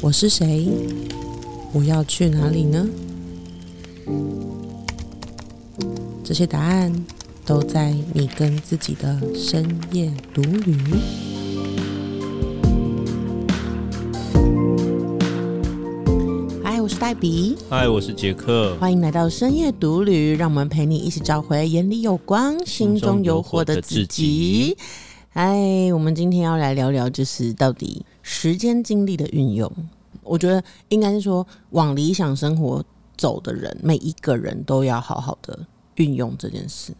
我是谁？我要去哪里呢？这些答案都在你跟自己的深夜独旅。嗨，我是黛比，嗨，我是杰克，欢迎来到深夜独旅，让我们陪你一起找回眼里有光、心中有火的自己。嗨，我们今天要来聊聊，就是到底时间精力的运用。我觉得应该是说，往理想生活走的人，每一个人都要好好的运用这件事。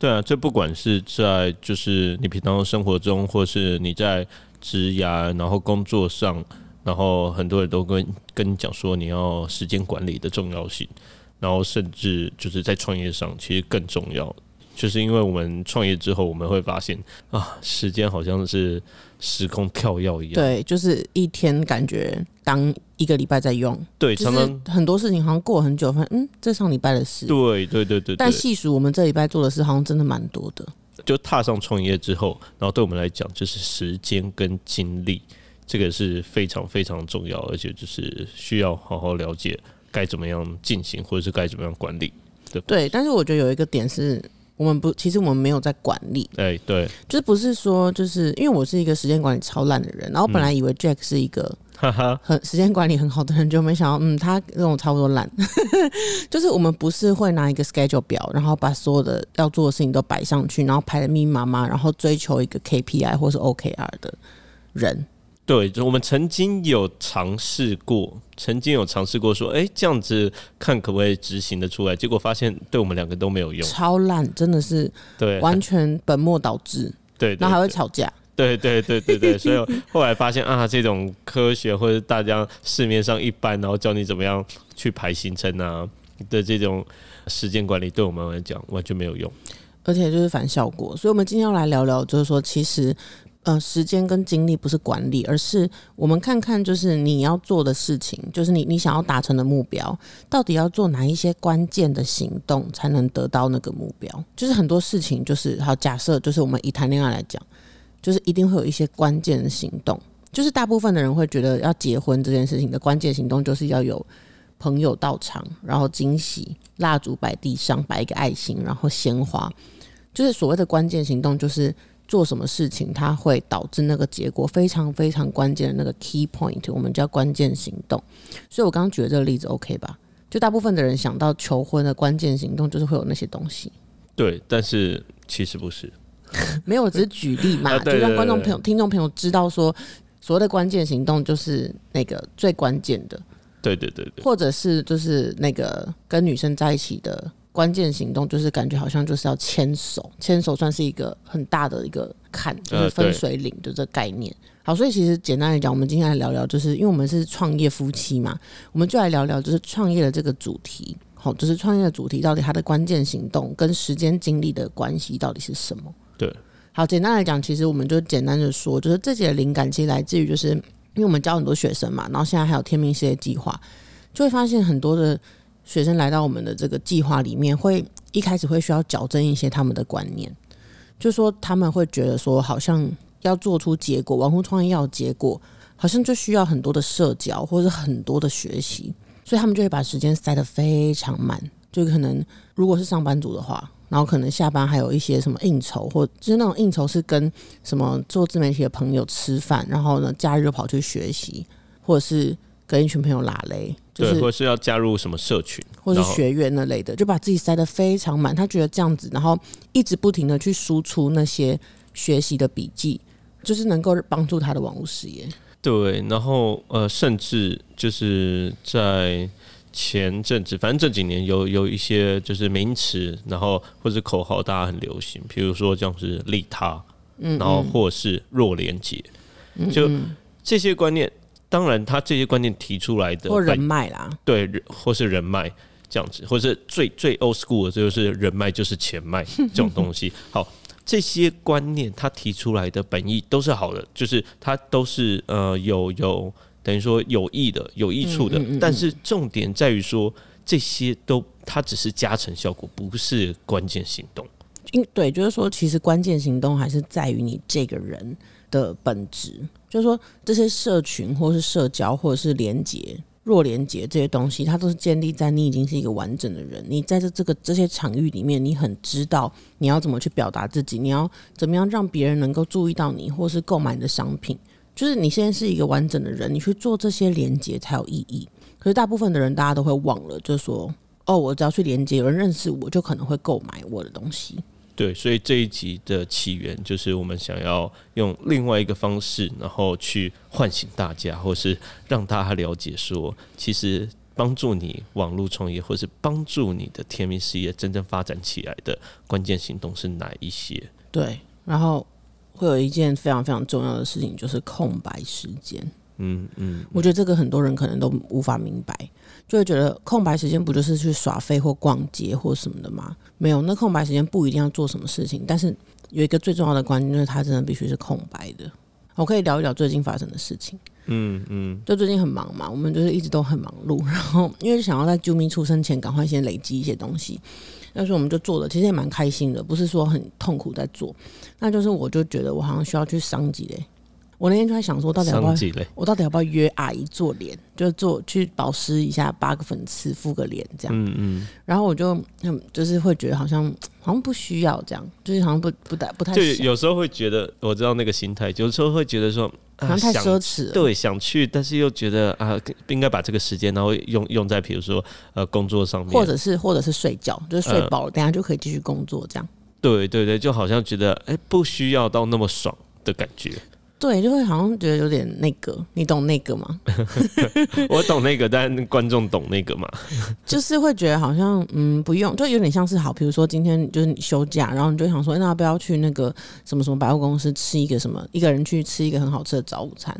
对啊，这不管是在就是你平常生活中，或是你在职涯，然后工作上，然后很多人都跟跟你讲说你要时间管理的重要性，然后甚至就是在创业上，其实更重要。就是因为我们创业之后，我们会发现啊，时间好像是时空跳跃一样。对，就是一天感觉当一个礼拜在用。对，就常常是很多事情好像过很久，发现嗯，这上礼拜的事。对对对对对，但细数我们这礼拜做的事，好像真的蛮多的。就踏上创业之后，然后对我们来讲，就是时间跟精力，这个是非常非常重要，而且就是需要好好了解该怎么样进行，或者是该怎么样管理。对对，但是我觉得有一个点是。我们不，其实我们没有在管理，哎，对，就是不是说，就是因为我是一个时间管理超烂的人，然后本来以为 Jack 是一个很时间管理很好的人，就没想到，嗯，他跟我差不多烂。就是我们不是会拿一个 schedule 表，然后把所有的要做的事情都摆上去，然后排的密密麻麻，然后追求一个 KPI 或是 OKR 的人。对，就我们曾经有尝试过，曾经有尝试过说，哎，这样子看可不可以执行的出来？结果发现对我们两个都没有用，超烂，真的是对，完全本末倒置，对，然后还会吵架。对对对对对，所以后来发现啊，这种科学或者大家市面上一般，然后教你怎么样去排行程啊的这种时间管理，对我们来讲完全没有用，而且就是反效果。所以，我们今天要来聊聊，就是说，其实。呃，时间跟精力不是管理，而是我们看看，就是你要做的事情，就是你你想要达成的目标，到底要做哪一些关键的行动，才能得到那个目标？就是很多事情，就是好假设，就是我们以谈恋爱来讲，就是一定会有一些关键的行动。就是大部分的人会觉得，要结婚这件事情的关键行动，就是要有朋友到场，然后惊喜，蜡烛摆地上，摆一个爱心，然后鲜花，就是所谓的关键行动，就是。做什么事情，它会导致那个结果非常非常关键的那个 key point，我们叫关键行动。所以我刚刚举的这个例子 OK 吧？就大部分的人想到求婚的关键行动，就是会有那些东西。对，但是其实不是，没有，只是举例嘛，就让观众朋友、听众朋友知道说，所谓的关键行动就是那个最关键的。对对对对，或者是就是那个跟女生在一起的。关键行动就是感觉好像就是要牵手，牵手算是一个很大的一个坎，就是分水岭的这概念。好，所以其实简单来讲，我们今天来聊聊，就是因为我们是创业夫妻嘛，我们就来聊聊就是创业的这个主题。好，就是创业的主题到底它的关键行动跟时间精力的关系到底是什么？对，好，简单来讲，其实我们就简单的说，就是自己的灵感其实来自于，就是因为我们教很多学生嘛，然后现在还有天命事业计划，就会发现很多的。学生来到我们的这个计划里面，会一开始会需要矫正一些他们的观念，就说他们会觉得说，好像要做出结果，网红创业要结果，好像就需要很多的社交或者很多的学习，所以他们就会把时间塞得非常满。就可能如果是上班族的话，然后可能下班还有一些什么应酬，或就是那种应酬是跟什么做自媒体的朋友吃饭，然后呢假日跑去学习，或者是。跟一群朋友拉雷，对，或者是要加入什么社群，或是学院那类的，就把自己塞得非常满。他觉得这样子，然后一直不停的去输出那些学习的笔记，就是能够帮助他的网络事业。对，然后呃，甚至就是在前阵子，反正这几年有有一些就是名词，然后或者口号，大家很流行，比如说像是利他，嗯，然后或是弱连接，就这些观念。当然，他这些观念提出来的，或人脉啦，对，或是人脉这样子，或是最最 old school 的，就是人脉就是钱脉 这种东西。好，这些观念他提出来的本意都是好的，就是他都是呃有有等于说有益的、有益处的。但是重点在于说，这些都它只是加成效果，不是关键行动。因对，就是说，其实关键行动还是在于你这个人的本质。就是说，这些社群或是社交或者是连接、弱连接这些东西，它都是建立在你已经是一个完整的人。你在这这个这些场域里面，你很知道你要怎么去表达自己，你要怎么样让别人能够注意到你，或是购买你的商品。就是你现在是一个完整的人，你去做这些连接才有意义。可是大部分的人，大家都会忘了，就是说，哦，我只要去连接，有人认识我，就可能会购买我的东西。对，所以这一集的起源就是我们想要用另外一个方式，然后去唤醒大家，或是让大家了解说，其实帮助你网络创业，或是帮助你的天命事业真正发展起来的关键行动是哪一些？对，然后会有一件非常非常重要的事情，就是空白时间。嗯嗯，我觉得这个很多人可能都无法明白，就会觉得空白时间不就是去耍废或逛街或什么的吗？没有，那空白时间不一定要做什么事情，但是有一个最重要的关键就是它真的必须是空白的。我可以聊一聊最近发生的事情。嗯嗯，就最近很忙嘛，我们就是一直都很忙碌，然后因为想要在啾咪出生前赶快先累积一些东西，那时候我们就做的其实也蛮开心的，不是说很痛苦在做，那就是我就觉得我好像需要去升级嘞。我那天就在想说，到底要不要我到底要不要约阿姨做脸，就做去保湿一下，八个粉刺敷个脸这样。嗯嗯。然后我就嗯，就是会觉得好像好像不需要这样，就是好像不不太不太。就有时候会觉得，我知道那个心态，有时候会觉得说，好像太奢侈了。对，想去，但是又觉得啊，不应该把这个时间然后用用在比如说呃工作上面，或者是或者是睡觉，就是睡饱了，等下就可以继续工作这样。对对对，就好像觉得哎，不需要到那么爽的感觉。对，就会好像觉得有点那个，你懂那个吗？我懂那个，但观众懂那个吗？就是会觉得好像嗯不用，就有点像是好，比如说今天就是你休假，然后你就想说，那要不要去那个什么什么百货公司吃一个什么，一个人去吃一个很好吃的早午餐，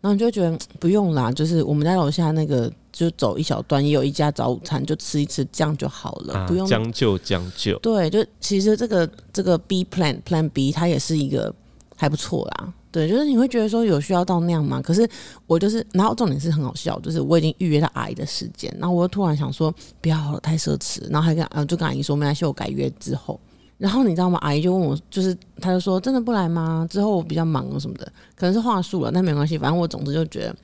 然后你就觉得不用啦，就是我们家楼下那个就走一小段也有一家早午餐，就吃一吃这样就好了，不用将就将就。对，就其实这个这个 B plan plan B 它也是一个还不错啦。对，就是你会觉得说有需要到那样吗？可是我就是，然后重点是很好笑，就是我已经预约到阿姨的时间，然后我又突然想说不要了，太奢侈，然后还跟呃就跟阿姨说没关系，我改约之后。然后你知道吗？阿姨就问我，就是他就说真的不来吗？之后我比较忙什么的，可能是话术了，但没关系，反正我总之就觉得，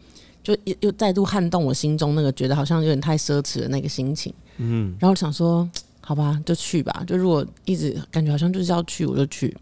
就又又再度撼动我心中那个觉得好像有点太奢侈的那个心情。嗯，然后想说 好吧，就去吧，就如果一直感觉好像就是要去，我就去。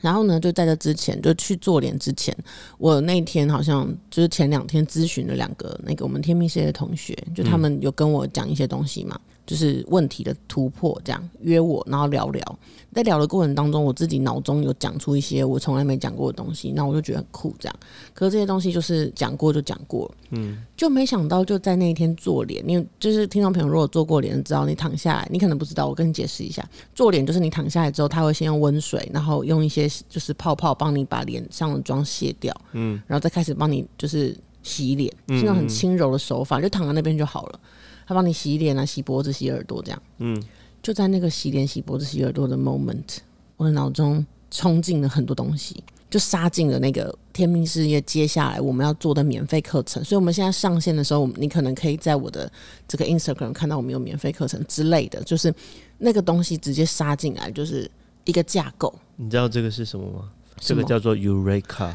然后呢，就在这之前，就去做脸之前，我那天好像就是前两天咨询了两个那个我们天命系的同学，就他们有跟我讲一些东西嘛。就是问题的突破，这样约我，然后聊聊。在聊的过程当中，我自己脑中有讲出一些我从来没讲过的东西，那我就觉得很酷。这样，可是这些东西就是讲过就讲过，嗯，就没想到就在那一天做脸。你就是听众朋友，如果做过脸，知道你躺下来，你可能不知道。我跟你解释一下，做脸就是你躺下来之后，他会先用温水，然后用一些就是泡泡帮你把脸上的妆卸掉，嗯，然后再开始帮你就是洗脸，是那种很轻柔的手法，就躺在那边就好了。他帮你洗脸啊，洗脖子、洗耳朵，这样。嗯，就在那个洗脸、洗脖子、洗耳朵的 moment，我的脑中冲进了很多东西，就杀进了那个天命事业接下来我们要做的免费课程。所以，我们现在上线的时候，你可能可以在我的这个 Instagram 看到我们有免费课程之类的，就是那个东西直接杀进来，就是一个架构。你知道这个是什么吗？这个叫做 Eureka。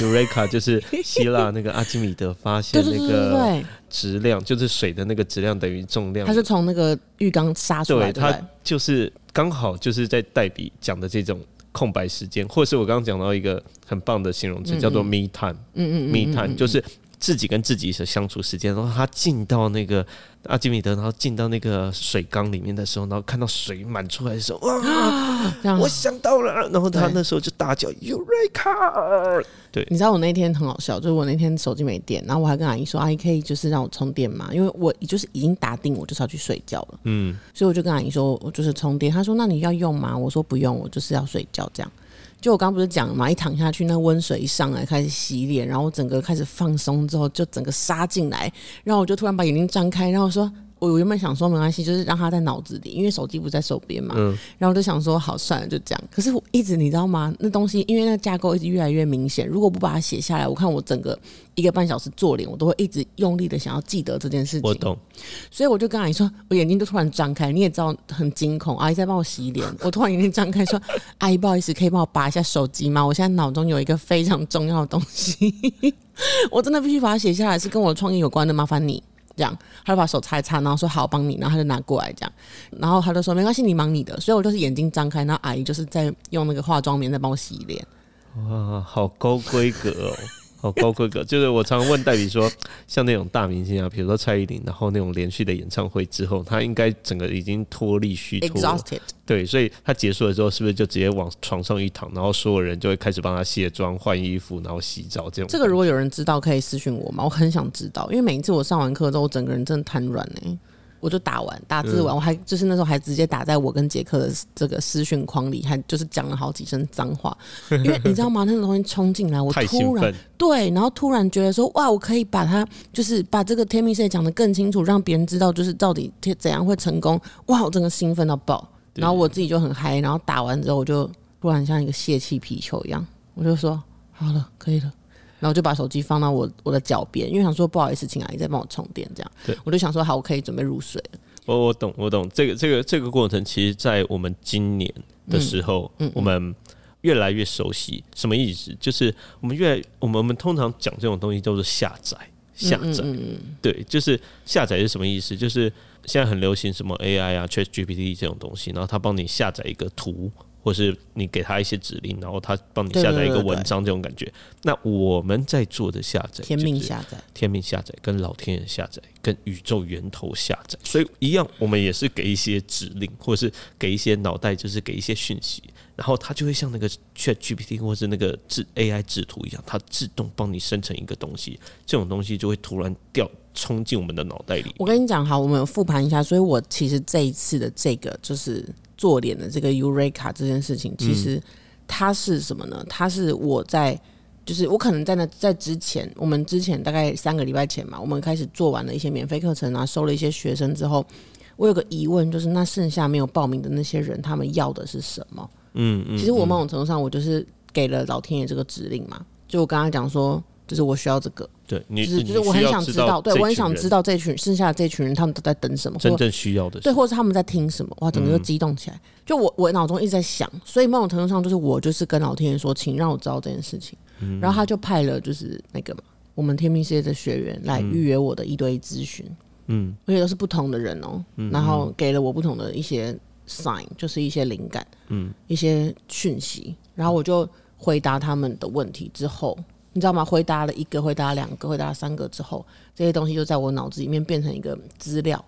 Eureka 就是希腊那个阿基米德发现那个质量，就是水的那个质量等于重量。它是从那个浴缸杀出来的。它就是刚好就是在代笔讲的这种空白时间，或是我刚刚讲到一个很棒的形容词，叫做 me time。嗯嗯，me time 就是自己跟自己的相处时间。然后他进到那个。阿基米德，然后进到那个水缸里面的时候，然后看到水满出来的时候，哇！我想到了，然后他那时候就大叫 “Eureka”。对，你知道我那天很好笑，就是我那天手机没电，然后我还跟阿姨说：“阿姨可以就是让我充电嘛？”因为我就是已经打定我就是要去睡觉了。嗯，所以我就跟阿姨说：“我就是充电。”她说：“那你要用吗？”我说：“不用，我就是要睡觉。”这样，就我刚不是讲了嘛？一躺下去，那温水一上来，开始洗脸，然后整个开始放松之后，就整个杀进来，然后我就突然把眼睛张开，然后说。我原本想说没关系，就是让他在脑子里，因为手机不在手边嘛。嗯然后我就想说好算了，就这样。可是我一直你知道吗？那东西因为那架构一直越来越明显，如果不把它写下来，我看我整个一个半小时做脸，我都会一直用力的想要记得这件事情。我懂，所以我就跟阿姨说，我眼睛就突然张开，你也知道很惊恐。阿姨在帮我洗脸，我突然眼睛张开说：“ 阿姨，不好意思，可以帮我拔一下手机吗？我现在脑中有一个非常重要的东西，我真的必须把它写下来，是跟我的创业有关的，麻烦你。”这样，他就把手擦一擦，然后说好，帮你，然后他就拿过来这样，然后他就说没关系，你忙你的，所以我就是眼睛张开，然后阿姨就是在用那个化妆棉在帮我洗脸，哇，好高规格哦，好高规格。就是我常问代理说，像那种大明星啊，比如说蔡依林，然后那种连续的演唱会之后，他应该整个已经脱力虚脱了。exhausted，对，所以他结束了之后，是不是就直接往床上一躺，然后所有人就会开始帮他卸妆、换衣服，然后洗澡这种？这个如果有人知道，可以私信我吗？我很想知道，因为每一次我上完课之后，我整个人真的瘫软呢。我就打完打字嗯完，我还就是那时候还直接打在我跟杰克的这个私讯框里，还就是讲了好几声脏话，因为你知道吗？那个东西冲进来，我突然，对，然后突然觉得说，哇，我可以把它就是把这个天命线讲得更清楚，让别人知道就是到底怎样会成功。哇，我整个兴奋到爆，然后我自己就很嗨，然后打完之后我就突然像一个泄气皮球一样，我就说好了，可以了。然后就把手机放到我我的脚边，因为想说不好意思，请阿姨再帮我充电，这样对。我就想说好，我可以准备入睡了。我我懂，我懂。这个这个这个过程，其实，在我们今年的时候，嗯我们越来越熟悉。什么意思？就是我们越来我们我们通常讲这种东西叫做下载，下载。嗯嗯对，就是下载是什么意思？就是现在很流行什么 AI 啊、ChatGPT 这种东西，然后它帮你下载一个图，或是你给他一些指令，然后他帮你下载一个文章，这种感觉。那我们在做的下载，天命下载，天命下载、跟老天爷下载、跟宇宙源头下载，所以一样，我们也是给一些指令，或者是给一些脑袋，就是给一些讯息，然后它就会像那个 Chat GPT 或是那个制 AI 制图一样，它自动帮你生成一个东西，这种东西就会突然掉冲进我们的脑袋里。我跟你讲，好，我们有复盘一下，所以我其实这一次的这个就是做脸的这个 Eureka 这件事情，其实它是什么呢？它是我在，就是我可能在那在之前，我们之前大概三个礼拜前嘛，我们开始做完了一些免费课程啊，收了一些学生之后，我有个疑问，就是那剩下没有报名的那些人，他们要的是什么？嗯嗯，其实我某种程度上，我就是给了老天爷这个指令嘛，就我刚刚讲说，就是我需要这个。对你就是就是我很想知道，对我很想知道道这群剩下的这群人他们都在等什么，或真正需要的对，或者是他们在听什么，哇，整个就激动起来。就我我脑中一直在想，所以某种程度上就是我就是跟老天爷说，请让我知道这件事情，嗯。然后他就派了就是那个嘛，我们天命世界的学员来预约我的一对一咨询，嗯。而且都是不同的人哦、然后给了我不同的一些 sign，就是一些灵感，嗯，一些讯息，然后我就回答他们的问题之后，你知道吗？回答了一个，回答两个，回答三个之后，这些东西就在我脑子里面变成一个资料。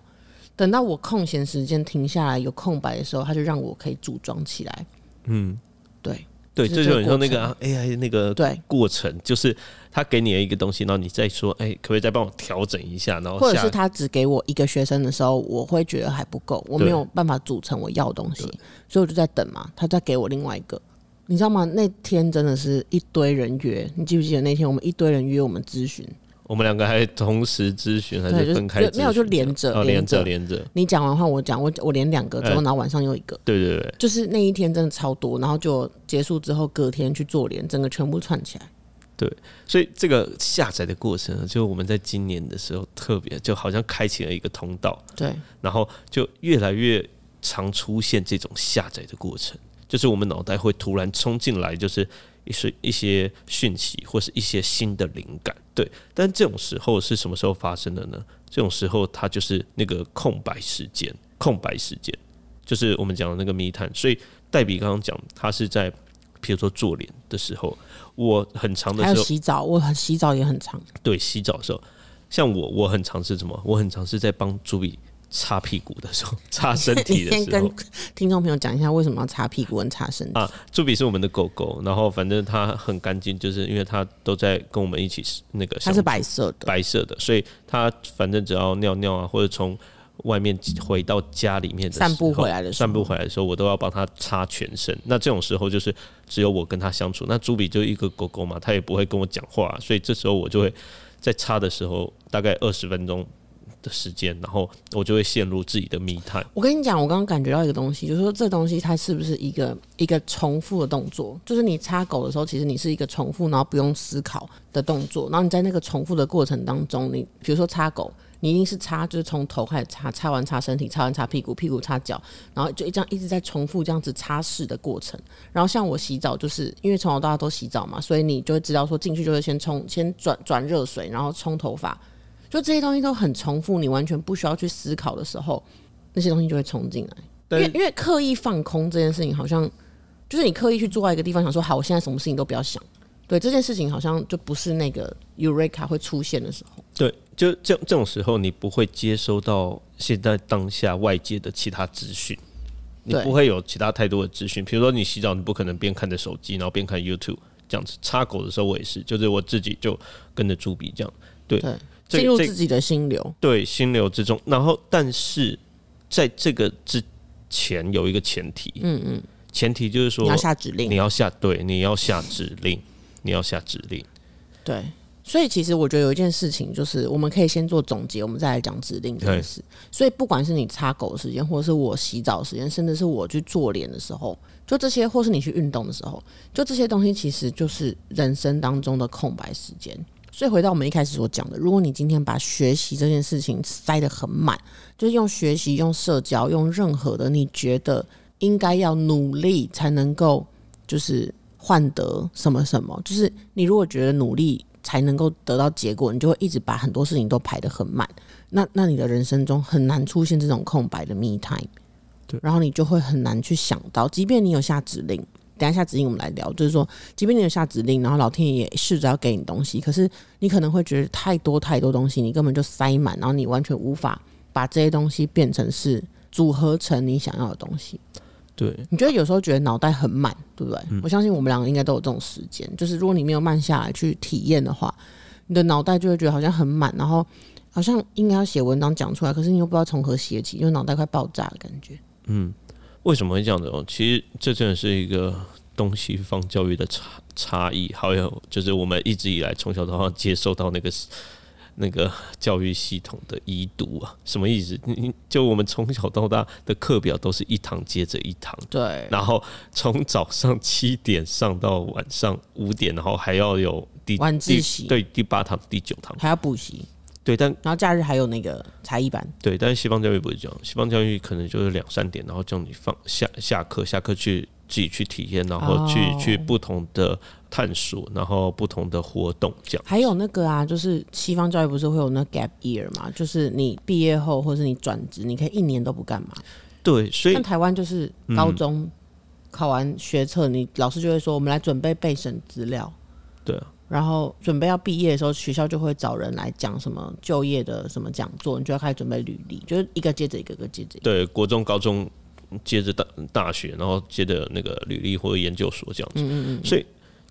等到我空闲时间停下来有空白的时候，他就让我可以组装起来。嗯，对对，就是这就很像那个啊 AI 那个对，过程，就是他给你了一个东西，然后你再说，哎、可不可以再帮我调整一下？然后或者是他只给我一个学生的时候，我会觉得还不够，我没有办法组成我要的东西，所以我就在等嘛，他再给我另外一个。你知道吗？那天真的是一堆人约，你记不记得那天我们一堆人约我们咨询？我们两个还同时咨询，还是分开咨询？没有就连着哦，连着着。连着，你讲完话我讲，我我连两个之后，哎然后晚上又一个，对对对，就是那一天真的超多，然后就结束之后，隔天去做脸，整个全部串起来。对所以这个下载的过程呢，就我们在今年的时候特别，就好像开启了一个通道，对，然后就越来越常出现这种下载的过程，就是我们脑袋会突然冲进来，就是一些一些讯息或是一些新的灵感，对。但这种时候是什么时候发生的呢？这种时候它就是那个空白时间，空白时间就是我们讲的那个密探。所以黛比刚刚讲，他是在比如说做脸的时候，我很长的还时候，有洗澡，我很洗澡也很长。对洗澡的时候，像我我很尝试什么？我很尝试在帮朱比擦屁股的时候，擦身体的先跟时候。听众朋友讲一下，为什么要擦屁股跟擦身体？啊，朱比是我们的狗狗，然后反正它很干净，就是因为它都在跟我们一起那个。它是白色的，白色的，所以它反正只要尿尿啊，或者从外面回到家里面的散步回来的时候散步回来的时候，我都要帮它擦全身。那这种时候就是只有我跟它相处。那朱比就一个狗狗嘛，它也不会跟我讲话，所以这时候我就会在擦的时候，大概二十分钟时间，然后我就会陷入自己的密探。我跟你讲，我刚刚感觉到一个东西，就是说这东西它是不是一个一个重复的动作？就是你擦狗的时候，其实你是一个重复，然后不用思考的动作。然后你在那个重复的过程当中，你比如说擦狗。你一定是擦，就是从头开始擦，擦完擦身体，擦完擦屁股，屁股擦脚，然后就这样一直在重复这样子擦拭的过程。然后像我洗澡，就是因为从小到大都洗澡嘛，所以你就会知道说进去就会先冲，先转转热水，然后冲头发，就这些东西都很重复，你完全不需要去思考的时候，那些东西就会冲进来。因为因为刻意放空这件事情，好像就是你刻意去坐在一个地方，想说好，我现在什么事情都不要想。对这件事情，好像就不是那个 Eureka 会出现的时候。对，就这这种时候，你不会接收到现在当下外界的其他资讯，你不会有其他太多的资讯。比如说，你洗澡，你不可能边看着手机，然后边看 YouTube 这样子。插狗的时候，我也是，就是我自己就跟着猪鼻这样。对，进入自己的心流。对，心流之中。然后，但是在这个之前有一个前提，嗯嗯，前提就是说你要下指令，你要下对，你要下指令。你要下指令，对，所以其实我觉得有一件事情，就是我们可以先做总结，我们再来讲指令这件事。所以不管是你擦狗的时间，或者是我洗澡时间，甚至是我去做脸的时候，就这些，或是你去运动的时候，就这些东西，其实就是人生当中的空白时间。所以回到我们一开始所讲的，如果你今天把学习这件事情塞得很满，就是用学习、用社交、用任何的你觉得应该要努力才能够，就是。换得什么什么，就是你如果觉得努力才能够得到结果，你就会一直把很多事情都排得很满。那那你的人生中很难出现这种空白的 me time，对，然后你就会很难去想到，即便你有下指令，等下下指令我们来聊，就是说，即便你有下指令，然后老天爷也试着要给你东西，可是你可能会觉得太多太多东西，你根本就塞满，然后你完全无法把这些东西变成是组合成你想要的东西。对，你觉得有时候觉得脑袋很满，对不对？我相信我们两个应该都有这种时间，就是如果你没有慢下来去体验的话，你的脑袋就会觉得好像很满，然后好像应该要写文章讲出来，可是你又不知道从何写起，因为脑袋快爆炸的感觉。嗯，为什么会这样子？哦，其实这真的是一个东西方教育的差差异，还有就是我们一直以来从小到大接受到那个。那个教育系统的遗毒啊，什么意思？你就我们从小到大的课表都是一堂接着一堂，对，然后从早上七点上到晚上五点，然后还要有第晚自习，对，第八堂、第九堂还要补习，对，但然后假日还有那个才艺班，对，但是西方教育不是这样，西方教育可能就是两三点，然后叫你放下下课，下课去。自己去体验，然后去去不同的探索，然后不同的活动，这样。还有那个啊，就是西方教育不是会有那 gap year 嘛？就是你毕业后或者是你转职，你可以一年都不干嘛。对，所以像台湾就是高中考完学测，你老师就会说我们来准备备审资料。对啊。然后准备要毕业的时候，学校就会找人来讲什么就业的什么讲座，你就要开始准备履历，就是一个接着一个，个接着。对，国中、高中。接着大大学，然后接着那个履历或者研究所这样子嗯嗯，所以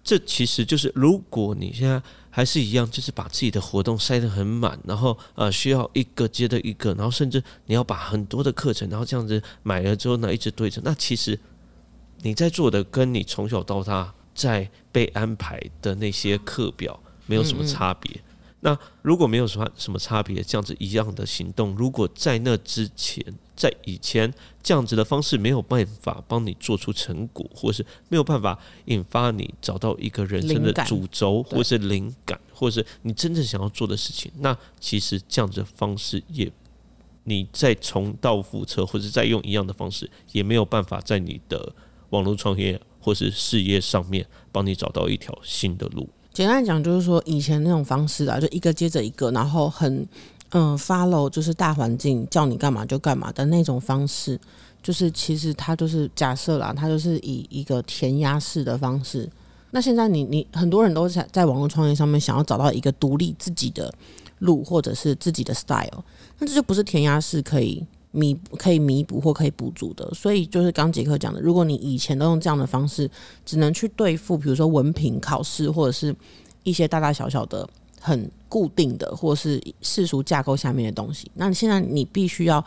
这其实就是，如果你现在还是一样，就是把自己的活动塞得很满，然后呃需要一个接着一个，然后甚至你要把很多的课程，然后这样子买了之后呢一直对着，那其实你在做的跟你从小到大在被安排的那些课表没有什么差别。那如果没有什么什么差别，这样子一样的行动，如果在那之前，在以前这样子的方式没有办法帮你做出成果，或是没有办法引发你找到一个人生的主轴，或是灵感，或是你真正想要做的事情，那其实这样子的方式也，你再重蹈覆辙，或者再用一样的方式，也没有办法在你的网络创业或是事业上面帮你找到一条新的路。简单讲，就是说以前那种方式啊，就一个接着一个，然后很嗯 follow，就是大环境叫你干嘛就干嘛的那种方式，就是其实它就是假设啦，它就是以一个填鸭式的方式。那现在你你很多人都在在网络创业上面想要找到一个独立自己的路，或者是自己的 style，那这就不是填鸭式可以。弥可以弥补或可以补足的，所以就是刚杰克讲的，如果你以前都用这样的方式，只能去对付，比如说文凭考试或者是一些大大小小的很固定的，或是世俗架构下面的东西，那你现在你必须要，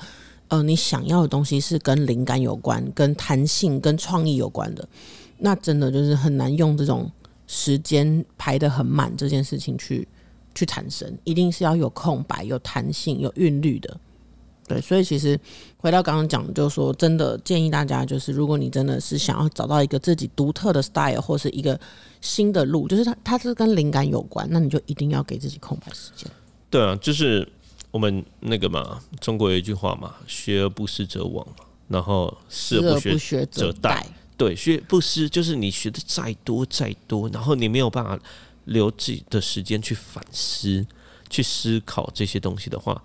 呃，你想要的东西是跟灵感有关、跟弹性、跟创意有关的，那真的就是很难用这种时间排的很满这件事情去。去产生，一定是要有空白、有弹性、有韵律的。对，所以其实回到刚刚讲，就是说，真的建议大家，就是如果你真的是想要找到一个自己独特的 style 或是一个新的路，就是它它是跟灵感有关，那你就一定要给自己空白时间。对啊，就是我们那个嘛，中国有一句话嘛，“学而不思则罔”，然后“思而不学则殆”。对，学不思就是你学的再多再多，然后你没有办法留自己的时间去反思、去思考这些东西的话。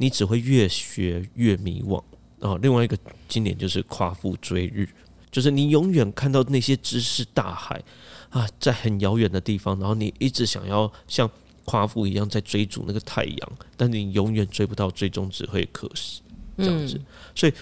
你只会越学越迷惘啊！另外一个经典就是夸父追日，就是你永远看到那些知识大海啊，在很遥远的地方，然后你一直想要像夸父一样在追逐那个太阳，但你永远追不到，最终只会渴死这样子。所以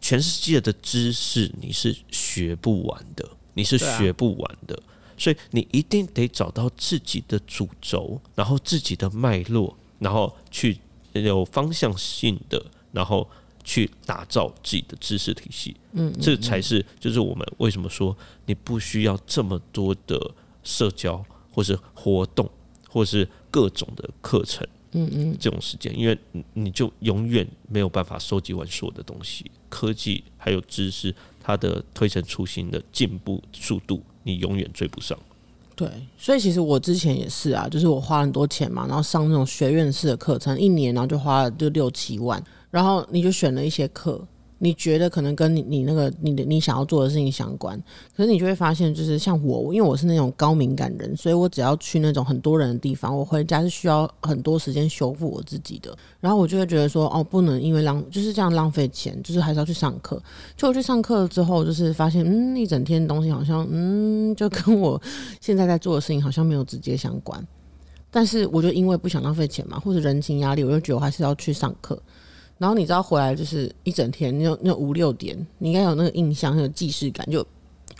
全世界的知识你是学不完的，你是学不完的，所以你一定得找到自己的主轴，然后自己的脉络，然后去。有方向性的，然后去打造自己的知识体系，嗯，这才是就是我们为什么说你不需要这么多的社交，或是活动，或是各种的课程，嗯嗯，这种时间，因为你就永远没有办法收集完所有的东西，科技还有知识，它的推陈出新的进步速度，你永远追不上。对，所以其实我之前也是啊，就是我花很多钱嘛，然后上那种学院式的课程，一年然后就花了就六七万，然后你就选了一些课。你觉得可能跟你你那个你的你想要做的事情相关，可是你就会发现，就是像我，因为我是那种高敏感人，所以我只要去那种很多人的地方，我回家是需要很多时间修复我自己的。然后我就会觉得说，哦，不能因为浪就是这样浪费钱，就是还是要去上课。就我去上课之后，就是发现，嗯，一整天的东西好像，嗯，就跟我现在在做的事情好像没有直接相关。但是我就因为不想浪费钱嘛，或者人情压力，我就觉得我还是要去上课。然后你知道回来就是一整天，那那五六点，你应该有那个印象，有既视感。就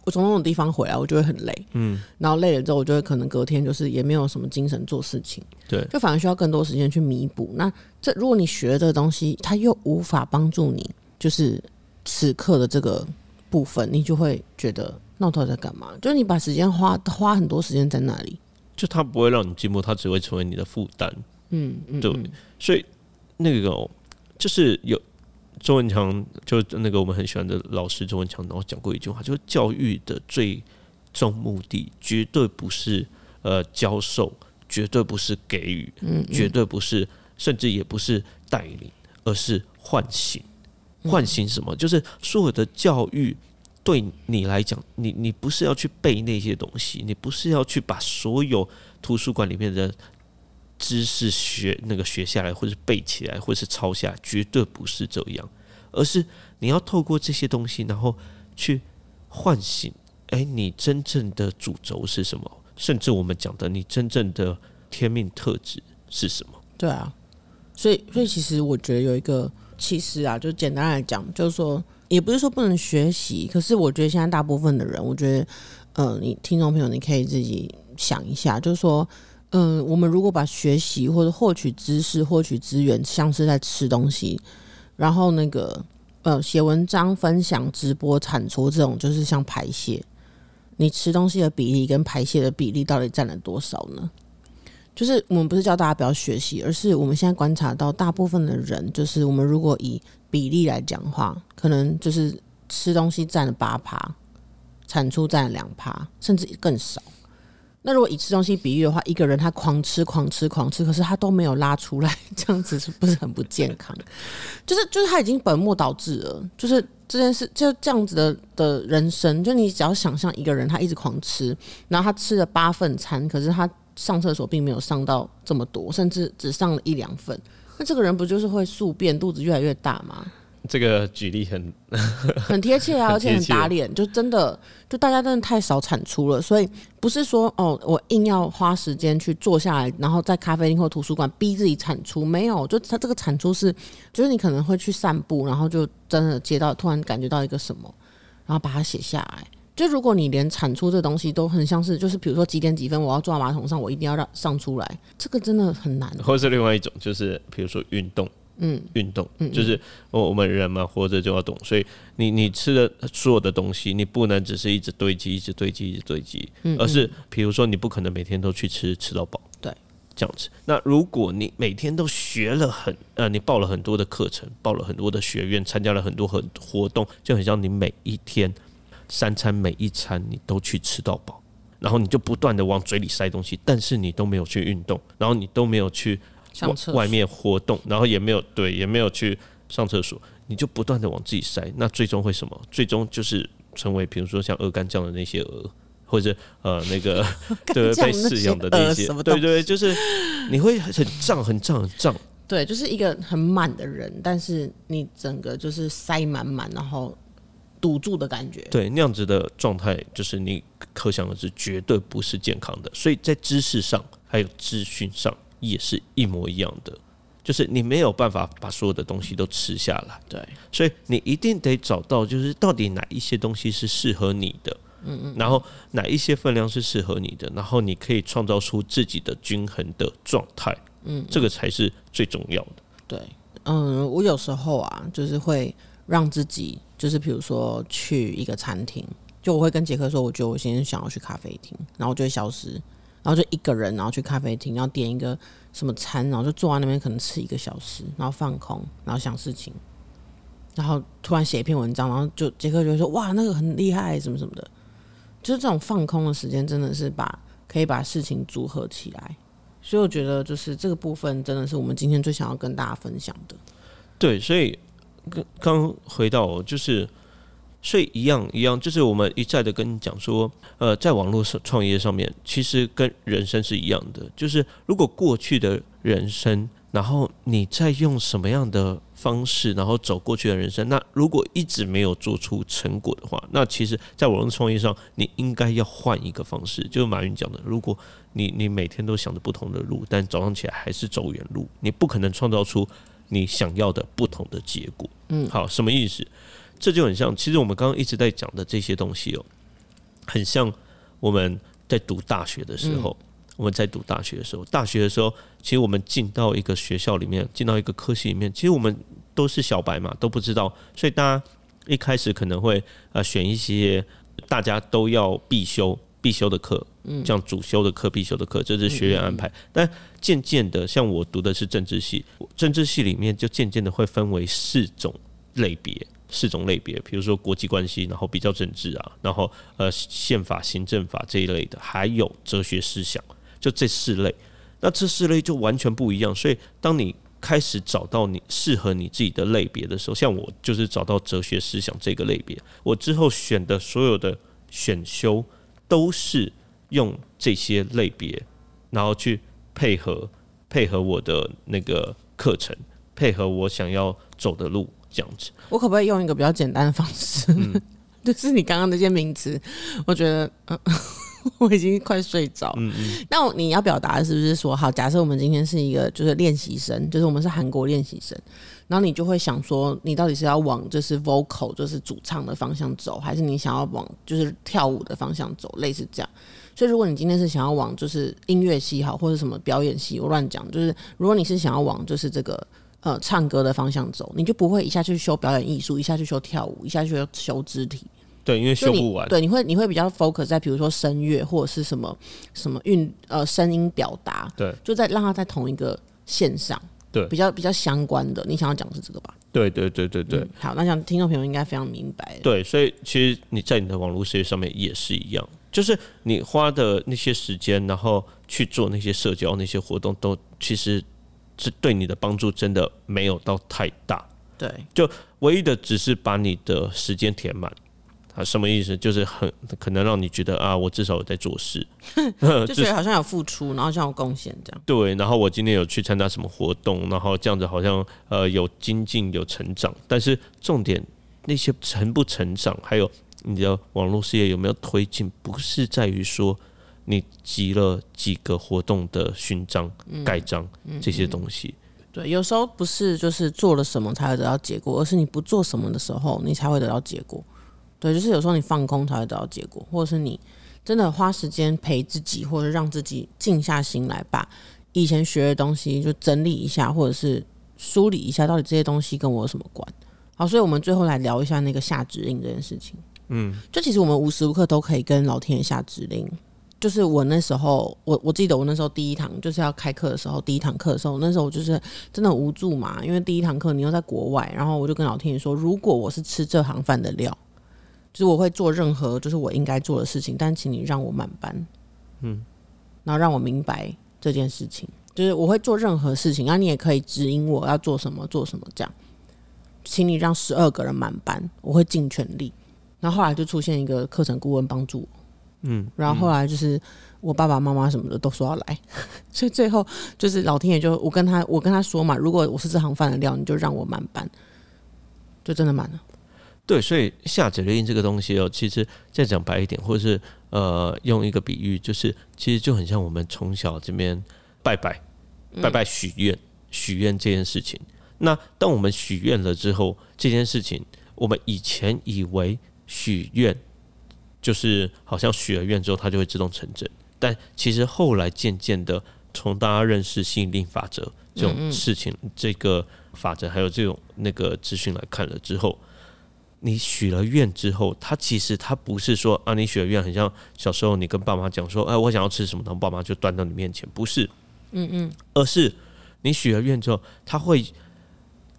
我从那种地方回来，我就会很累，嗯，然后累了之后，我就会可能隔天就是也没有什么精神做事情，对，就反而需要更多时间去弥补。那这如果你学这个东西，它又无法帮助你，就是此刻的这个部分，你就会觉得那我到底在干嘛？就是你把时间花花很多时间在那里，就它不会让你进步，它只会成为你的负担，嗯嗯，对，所以那个。就是有周文强，就那个我们很喜欢的老师周文强，然后讲过一句话，就是教育的最终目的绝对不是呃教授，绝对不是给予，嗯，绝对不是，甚至也不是带领，而是唤醒。唤醒什么？就是所有的教育对你来讲，你你不是要去背那些东西，你不是要去把所有图书馆里面的。知识学那个学下来，或者背起来，或是抄下来，绝对不是这样，而是你要透过这些东西，然后去唤醒，哎，你真正的主轴是什么？甚至我们讲的，你真正的天命特质是什么？对啊，所以，所以其实我觉得有一个，其实啊，就简单来讲，就是说，也不是说不能学习，可是我觉得现在大部分的人，我觉得，呃，你听众朋友，你可以自己想一下，就是说。嗯，我们如果把学习或者获取知识、获取资源，像是在吃东西，然后那个呃写文章、分享、直播、产出这种，就是像排泄，你吃东西的比例跟排泄的比例到底占了多少呢？就是我们不是叫大家不要学习，而是我们现在观察到，大部分的人，就是我们如果以比例来讲话，可能就是吃东西占了八趴，产出占了两趴，甚至更少。那如果以吃东西比喻的话，一个人他狂吃、狂吃、狂吃，可是他都没有拉出来，这样子是不是很不健康？就是就是他已经本末倒置了。就是这件事就这样子的的人生，就你只要想象一个人他一直狂吃，然后他吃了八份餐，可是他上厕所并没有上到这么多，甚至只上了一两份，那这个人不就是会宿便，肚子越来越大吗？这个举例很 很贴切啊，而且很打脸，就真的就大家真的太少产出了，所以不是说哦，我硬要花时间去坐下来，然后在咖啡厅或图书馆逼自己产出，没有，就它这个产出是，就是你可能会去散步，然后就真的接到突然感觉到一个什么，然后把它写下来。就如果你连产出这东西都很像是，就是比如说几点几分我要坐马桶上，我一定要让上出来，这个真的很难。或者是另外一种，就是比如说运动。嗯，运动就是我我们人嘛，活着就要动，所以你你吃的所有的东西，你不能只是一直堆积，一直堆积，一直堆积，嗯而是比如说你不可能每天都去吃吃到饱，对，这样子。那如果你每天都学了很呃，你报了很多的课程，报了很多的学院，参加了很多很活动，就很像你每一天三餐每一餐你都去吃到饱，然后你就不断的往嘴里塞东西，但是你都没有去运动，然后你都没有去上厕外面活动，然后也没有对，也没有去上厕所，你就不断的往自己塞，那最终会什么？最终就是成为比如说像鹅肝酱的那些鹅。或者呃那个 对被饲养的那些，对对，就是你会很胀很胀很胀，对，就是一个很满的人，但是你整个就是塞满满，然后堵住的感觉。对，那样子的状态，就是你可想而知，绝对不是健康的。所以在知识上还有资讯上也是一模一样的，就是你没有办法把所有的东西都吃下来。对，所以你一定得找到，就是到底哪一些东西是适合你的。嗯嗯，然后哪一些分量是适合你的，然后你可以创造出自己的均衡的状态，嗯，这个才是最重要的。对，嗯，我有时候啊，就是会让自己，就是比如说去一个餐厅，就我会跟杰克说，我觉得我今天想要去咖啡厅，然后就会消失，然后就一个人，然后去咖啡厅，然后点一个什么餐，然后就坐在那边可能吃一个小时，然后放空，然后想事情，然后突然写一篇文章，然后就杰克就会说，哇，那个很厉害，什么什么的。就是这种放空的时间，真的是把可以把事情组合起来，所以我觉得就是这个部分真的是我们今天最想要跟大家分享的。对，所以刚刚回到就是，所以一样一样，就是我们一再的跟你讲说，呃，在网络上创业上面，其实跟人生是一样的，就是如果过去的人生。然后你再用什么样的方式，然后走过去的人生？那如果一直没有做出成果的话，那其实，在网络创业上，你应该要换一个方式。就是马云讲的，如果你你每天都想着不同的路，但早上起来还是走原路，你不可能创造出你想要的不同的结果。嗯，好，什么意思？这就很像，其实我们刚刚一直在讲的这些东西哦，很像我们在读大学的时候。我们在读大学的时候，大学的时候，其实我们进到一个学校里面，进到一个科系里面，其实我们都是小白嘛，都不知道，所以大家一开始可能会呃选一些大家都要必修必修的课，嗯，像主修的课、必修的课，这是学院安排。但渐渐的，像我读的是政治系，政治系里面就渐渐的会分为四种类别。四种类别，比如说国际关系，然后比较政治啊，然后呃宪法、行政法这一类的，还有哲学思想。就这四类，那这四类就完全不一样。所以，当你开始找到你适合你自己的类别的时候，像我就是找到哲学思想这个类别，我之后选的所有的选修都是用这些类别，然后去配合配合我的那个课程，配合我想要走的路，这样子。我可不可以用一个比较简单的方式？就是你刚刚那些名词，我觉得嗯。我已经快睡着。嗯嗯。那你要表达的是不是说，好，假设我们今天是一个就是练习生，就是我们是韩国练习生，然后你就会想说，你到底是要往就是 vocal 就是主唱的方向走，还是你想要往就是跳舞的方向走，类似这样。所以如果你今天是想要往就是音乐系好，或者什么表演系，我乱讲，就是如果你是想要往就是这个呃唱歌的方向走，你就不会一下去修表演艺术，一下去修跳舞，一下去修肢体。对，因为修不完。对，你会你会比较 focus 在比如说声乐或者是什么什么运呃声音表达，对，就在让它在同一个线上，对，比较比较相关的。你想要讲的是这个吧？对对对对对。好，那像听众朋友应该非常明白。对，所以其实你在你的网络世界上面也是一样，就是你花的那些时间，然后去做那些社交那些活动，都其实是对你的帮助真的没有到太大。对，就唯一的只是把你的时间填满。啊，什么意思？就是很可能让你觉得啊，我至少有在做事 就觉得好像有付出，然后像有贡献这样。对，然后我今天有去参加什么活动，然后这样子好像呃有精进有成长。但是重点那些成不成长，还有你的网络事业有没有推进，不是在于说你集了几个活动的勋章盖章这些东西。对，有时候不是就是做了什么才会得到结果，而是你不做什么的时候，你才会得到结果。对，就是有时候你放空才会得到结果，或者是你真的花时间陪自己，或者让自己静下心来，把以前学的东西就整理一下，或者是梳理一下，到底这些东西跟我有什么关？好，所以我们最后来聊一下那个下指令这件事情。嗯，就其实我们无时无刻都可以跟老天爷下指令，就是我那时候，我我记得我那时候第一堂就是要开课的时候，第一堂课的时候，那时候我就是真的无助嘛，因为第一堂课你又在国外，然后我就跟老天爷说，如果我是吃这行饭的料，就是我会做任何就是我应该做的事情，但请你让我满班，嗯，然后让我明白这件事情，就是我会做任何事情，然后你也可以指引我要做什么做什么这样，请你让十二个人满班，我会尽全力。然后后来就出现一个课程顾问帮助我。嗯，然后后来就是我爸爸妈妈什么的都说要来，所以最后就是老天爷就我跟他我跟他说嘛，如果我是这行饭的料，你就让我满班，就真的满了。对，所以下指令这个东西哦，其实再讲白一点，或者是呃用一个比喻，就是其实就很像我们从小这边拜拜拜拜许愿许愿这件事情。那当我们许愿了之后，这件事情我们以前以为许愿。就是好像许了愿之后，它就会自动成真。但其实后来渐渐的，从大家认识吸引力法则这种事情、这个法则，还有这种那个资讯来看了之后，你许了愿之后，它其实它不是说啊，你许了愿，很像小时候你跟爸妈讲说，哎，我想要吃什么，然后爸妈就端到你面前，不是，嗯嗯，而是你许了愿之后，他会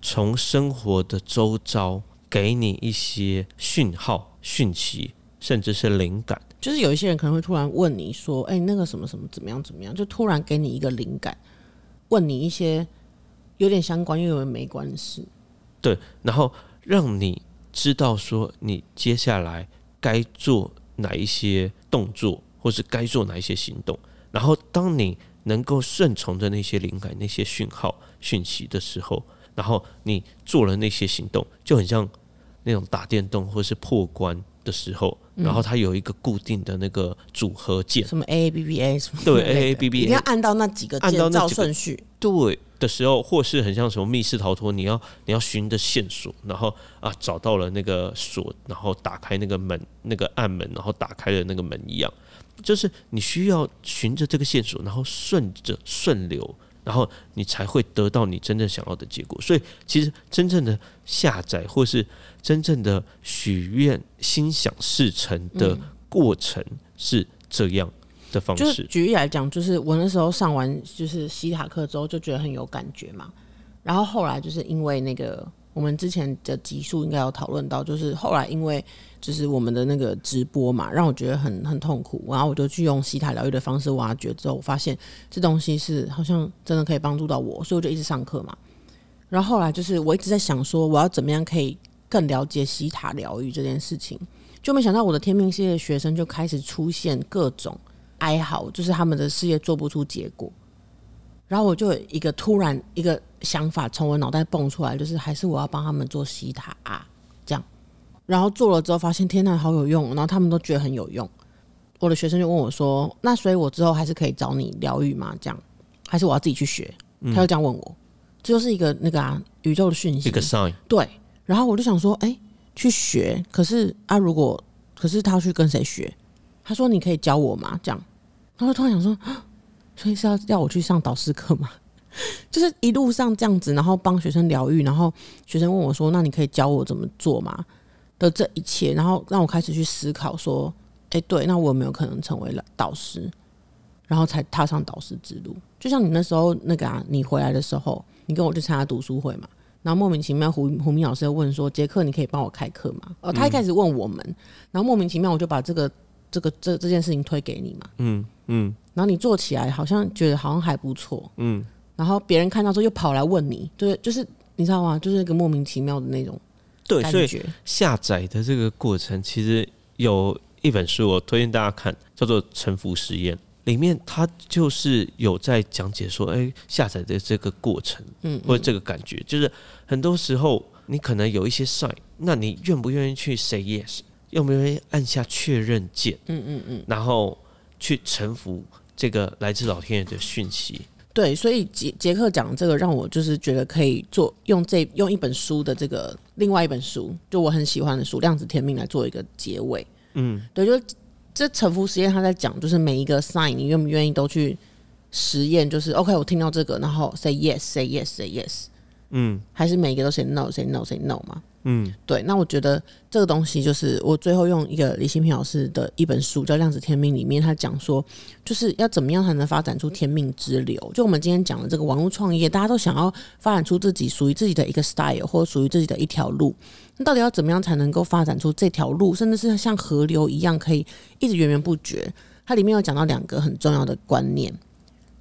从生活的周遭给你一些讯号、讯息。甚至是灵感，就是有一些人可能会突然问你说：“哎，那个什么什么怎么样怎么样？”就突然给你一个灵感，问你一些有点相关又有点没关系。对，然后让你知道说你接下来该做哪一些动作，或是该做哪一些行动。然后当你能够顺从着那些灵感、那些讯号、讯息的时候，然后你做了那些行动，就很像那种打电动或是破关。的时候，然后它有一个固定的那个组合键，什么 A A B B A 什么对 A A B B，A，你要按到那几个，按照那顺序。对的时候，或是很像什么密室逃脱，你要你要寻着线索，然后啊找到了那个锁，然后打开那个门，那个暗门，然后打开了那个门一样，就是你需要循着这个线索，然后顺着顺流。然后你才会得到你真正想要的结果。所以，其实真正的下载或是真正的许愿、心想事成的过程是这样的方式。举例来讲，就是我那时候上完就是西塔课之后，就觉得很有感觉嘛。然后后来就是因为那个。我们之前的集数应该有讨论到，就是后来因为就是我们的那个直播嘛，让我觉得很很痛苦，然后我就去用西塔疗愈的方式挖掘，之后我发现这东西是好像真的可以帮助到我，所以我就一直上课嘛。然后后来就是我一直在想说，我要怎么样可以更了解西塔疗愈这件事情，就没想到我的天命系列学生就开始出现各种哀嚎，就是他们的事业做不出结果。然后我就有一个突然一个想法从我脑袋蹦出来，就是还是我要帮他们做西塔啊，这样。然后做了之后发现天呐，好有用，然后他们都觉得很有用。我的学生就问我说：“那所以我之后还是可以找你疗愈吗？这样，还是我要自己去学？”他就这样问我，这就是一个那个啊宇宙的讯息，一个 sign。对。然后我就想说：“哎，去学。可是啊，如果可是他要去跟谁学？他说你可以教我吗？这样。然后突然想说。所以是要要我去上导师课吗？就是一路上这样子，然后帮学生疗愈，然后学生问我说：“那你可以教我怎么做吗？”的这一切，然后让我开始去思考说：“哎，对，那我有没有可能成为了导师？”然后才踏上导师之路。就像你那时候那个啊，你回来的时候，你跟我去参加读书会嘛，然后莫名其妙胡胡明老师又问说：“杰克，你可以帮我开课吗？”哦，他一开始问我们，然后莫名其妙我就把这个这个这这件事情推给你嘛。嗯嗯。然后你做起来好像觉得好像还不错，嗯，然后别人看到之后又跑来问你，对，就是你知道吗？就是一个莫名其妙的那种对，所以下载的这个过程其实有一本书我推荐大家看，叫做《沉浮实验》，里面它就是有在讲解说，哎，下载的这个过程，嗯，或者这个感觉，就是很多时候你可能有一些 sign，那你愿不愿意去 say yes，愿不愿意按下确认键，嗯嗯嗯，然后去臣服。这个来自老天爷的讯息，对，所以杰杰克讲这个让我就是觉得可以做用这用一本书的这个另外一本书，就我很喜欢的书《量子天命》来做一个结尾。嗯，对，就这沉浮实验他在讲，就是每一个 sign 你愿不愿意都去实验，就是 OK，我听到这个，然后 say yes，say yes，say yes，嗯，还是每一个都 say no，say no，say no 嘛？嗯，对，那我觉得这个东西就是我最后用一个李新平老师的一本书叫《量子天命》里面，他讲说，就是要怎么样才能发展出天命之流。就我们今天讲的这个网络创业，大家都想要发展出自己属于自己的一个 style，或属于自己的一条路。那到底要怎么样才能够发展出这条路，甚至是像河流一样可以一直源源不绝？它里面有讲到两个很重要的观念。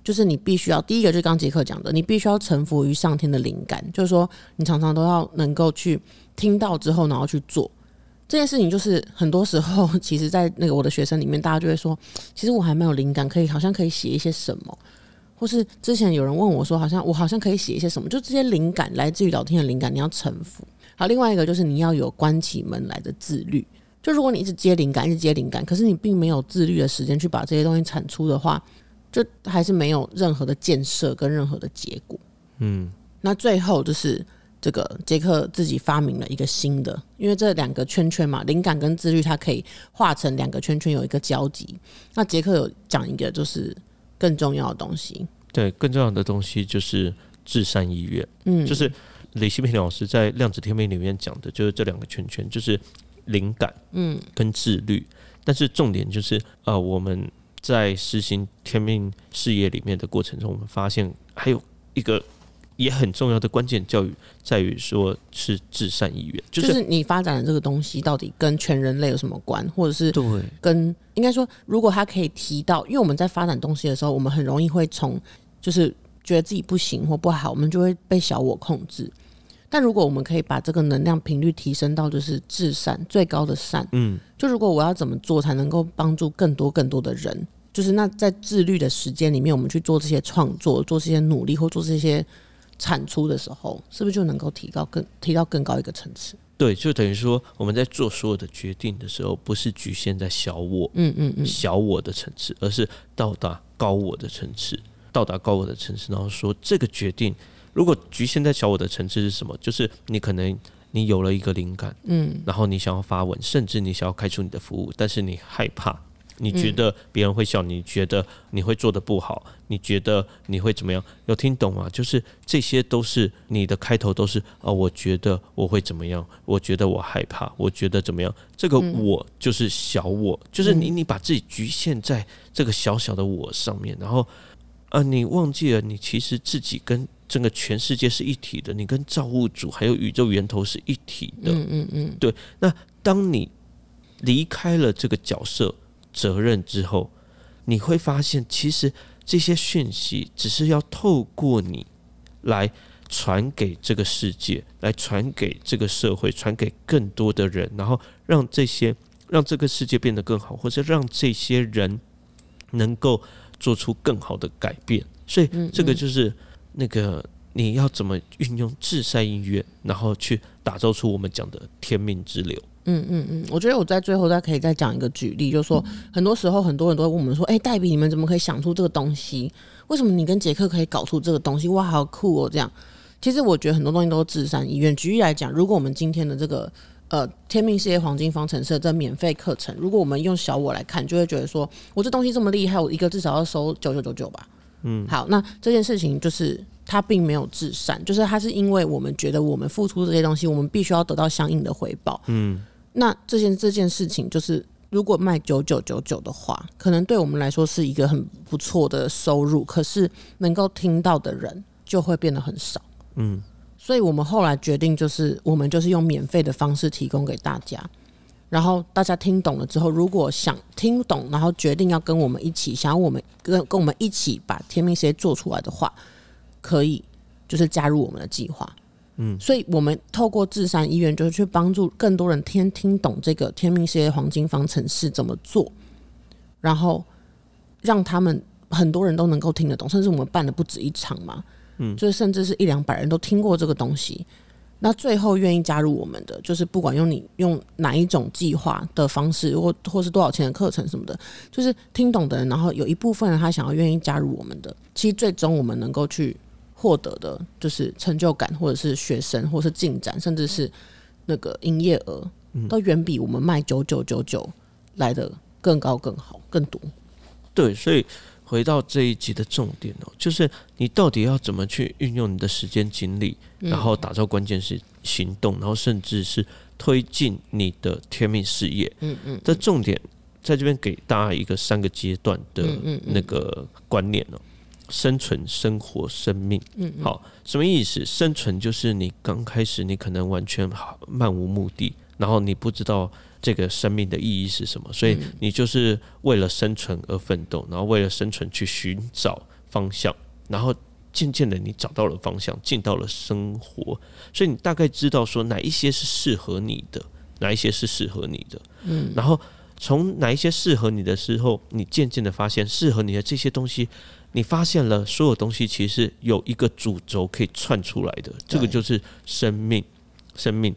就是你必须要第一个，就是刚杰克讲的，你必须要臣服于上天的灵感，就是说你常常都要能够去听到之后，然后去做这件事情。就是很多时候，其实，在那个我的学生里面，大家就会说，其实我还没有灵感，可以好像可以写一些什么，或是之前有人问我说，好像我好像可以写一些什么，就这些灵感来自于老天的灵感，你要臣服。好，另外一个就是你要有关起门来的自律。就如果你一直接灵感，一直接灵感，可是你并没有自律的时间去把这些东西产出的话。就还是没有任何的建设跟任何的结果。嗯，那最后就是这个杰克自己发明了一个新的，因为这两个圈圈嘛，灵感跟自律，它可以画成两个圈圈有一个交集。那杰克有讲一个就是更重要的东西，对，更重要的东西就是至善意愿。嗯，就是李希平老师在量子天命里面讲的，就是这两个圈圈，就是灵感，嗯，跟自律。但是重点就是呃，我们。在实行天命事业里面的过程中，我们发现还有一个也很重要的关键教育，在于说是至善意愿，就是你发展的这个东西到底跟全人类有什么关，或者是对。跟应该说，如果他可以提到，因为我们在发展东西的时候，我们很容易会从就是觉得自己不行或不好，我们就会被小我控制。但如果我们可以把这个能量频率提升到就是至善最高的善，嗯，就如果我要怎么做才能够帮助更多更多的人，就是那在自律的时间里面，我们去做这些创作、做这些努力或做这些产出的时候，是不是就能够提高更提到更高一个层次？对，就等于说我们在做所有的决定的时候，不是局限在小我，嗯嗯嗯，小我的层次，而是到达高我的层次，到达高我的层次，然后说这个决定。如果局限在小我的层次是什么？就是你可能你有了一个灵感，嗯，然后你想要发文，甚至你想要开出你的服务，但是你害怕，你觉得别人会笑，你觉得你会做的不好，你觉得你会怎么样？有听懂吗？就是这些都是你的开头，都是啊，我觉得我会怎么样？我觉得我害怕，我觉得怎么样？这个我就是小我，就是你，你把自己局限在这个小小的我上面，然后啊，你忘记了你其实自己跟。整个全世界是一体的，你跟造物主还有宇宙源头是一体的。嗯嗯嗯，对。那当你离开了这个角色责任之后，你会发现，其实这些讯息只是要透过你来传给这个世界，来传给这个社会，传给更多的人，然后让这些让这个世界变得更好，或者让这些人能够做出更好的改变。所以，这个就是。那个你要怎么运用至善音乐，然后去打造出我们讲的天命之流？嗯嗯嗯，我觉得我在最后再可以再讲一个举例，就是说很多时候很多人都会问我们说：“哎，黛比，你们怎么可以想出这个东西？为什么你跟杰克可以搞出这个东西？哇，好酷哦！”这样，其实我觉得很多东西都是至善意愿。举例来讲，如果我们今天的这个呃天命事业黄金方程式这免费课程，如果我们用小我来看，就会觉得说我这东西这么厉害，我一个至少要收九九九九吧。嗯，好，那这件事情就是他并没有至善，就是他是因为我们觉得我们付出这些东西，我们必须要得到相应的回报。嗯，那这件这件事情就是，如果卖九九九九的话，可能对我们来说是一个很不错的收入，可是能够听到的人就会变得很少。嗯，所以我们后来决定，就是我们就是用免费的方式提供给大家。然后大家听懂了之后，如果想听懂，然后决定要跟我们一起，想要我们跟跟我们一起把天命事业做出来的话，可以就是加入我们的计划。嗯，所以我们透过智善医院，就是去帮助更多人听听懂这个天命事业黄金方程式怎么做，然后让他们很多人都能够听得懂，甚至我们办的不止一场嘛，嗯，就是甚至是一两百人都听过这个东西。那最后愿意加入我们的，就是不管用你用哪一种计划的方式，或或是多少钱的课程什么的，就是听懂的人，然后有一部分人他想要愿意加入我们的，其实最终我们能够去获得的，就是成就感，或者是学生，或是进展，甚至是那个营业额，都远比我们卖九九九九来的更高、更好、更多。对，所以。回到这一集的重点哦，就是你到底要怎么去运用你的时间精力，然后打造关键是行动，然后甚至是推进你的天命事业。嗯嗯。这重点在这边给大家一个三个阶段的那个观念哦：生存、生活、生命。嗯。好，什么意思？生存就是你刚开始，你可能完全漫无目的，然后你不知道这个生命的意义是什么，所以你就是为了生存而奋斗，然后为了生存去寻找方向，然后。渐渐的，你找到了方向，进到了生活，所以你大概知道说哪一些是适合你的，哪一些是适合你的。嗯，然后从哪一些适合你的时候，你渐渐的发现适合你的这些东西，你发现了所有东西其实有一个主轴可以串出来的，这个就是生命，生命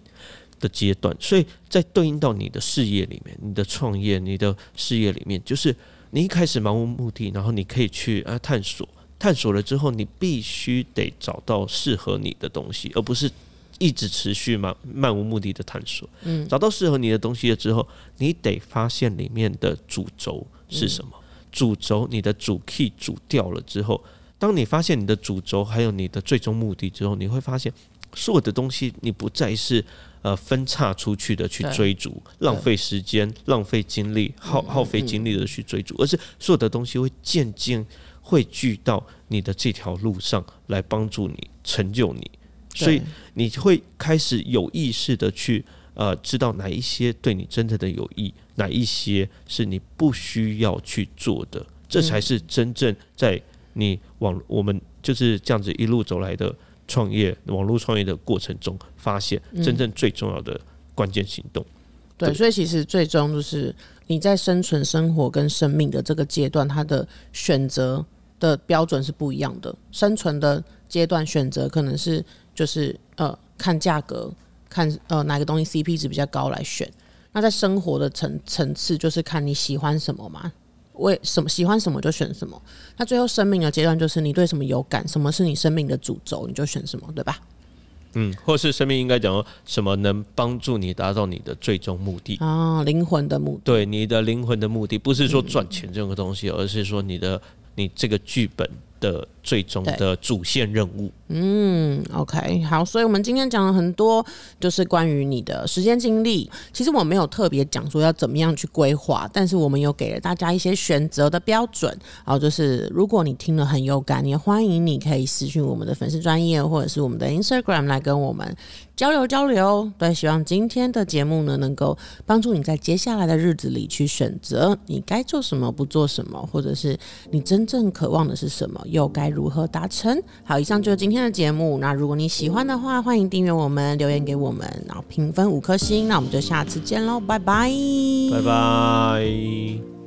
的阶段。所以在对应到你的事业里面，你的创业，你的事业里面，就是你一开始盲无目的，然后你可以去啊探索。探索了之后，你必须得找到适合你的东西，而不是一直持续漫漫无目的的探索。嗯，找到适合你的东西了之后，你得发现里面的主轴是什么。主轴，你的主 key 主掉了之后，当你发现你的主轴还有你的最终目的之后，你会发现所有的东西你不再是呃分叉出去的去追逐，浪费时间、浪费精力、耗耗费精力的去追逐，而是所有的东西会渐渐。汇聚到你的这条路上来帮助你成就你，所以你会开始有意识的去呃知道哪一些对你真正的有益，哪一些是你不需要去做的，这才是真正在你往我们就是这样子一路走来的创业网络创业的过程中，发现真正最重要的关键行动。对，所以其实最终就是你在生存、生活跟生命的这个阶段，它的选择的标准是不一样的。生存的阶段选择可能是就是呃看价格，看呃哪个东西 CP 值比较高来选。那在生活的层层次，就是看你喜欢什么嘛，为什么喜欢什么就选什么。那最后生命的阶段，就是你对什么有感，什么是你生命的主轴，你就选什么，对吧？嗯，或是生命应该讲什么能帮助你达到你的最终目的啊？灵魂的目的，对你的灵魂的目的，不是说赚钱这个东西，而是说你的你这个剧本。的最终的主线任务。嗯，OK，好，所以我们今天讲了很多，就是关于你的时间精力。其实我没有特别讲说要怎么样去规划，但是我们有给了大家一些选择的标准。然后就是如果你听了很有感，也欢迎你可以私讯我们的粉丝专业或者是我们的 Instagram 来跟我们交流交流。对，希望今天的节目呢，能够帮助你在接下来的日子里去选择你该做什么，不做什么，或者是你真正渴望的是什么。又该如何达成？好，以上就是今天的节目。那如果你喜欢的话，欢迎订阅我们，留言给我们，然后评分五颗星。那我们就下次见喽，拜拜，拜拜。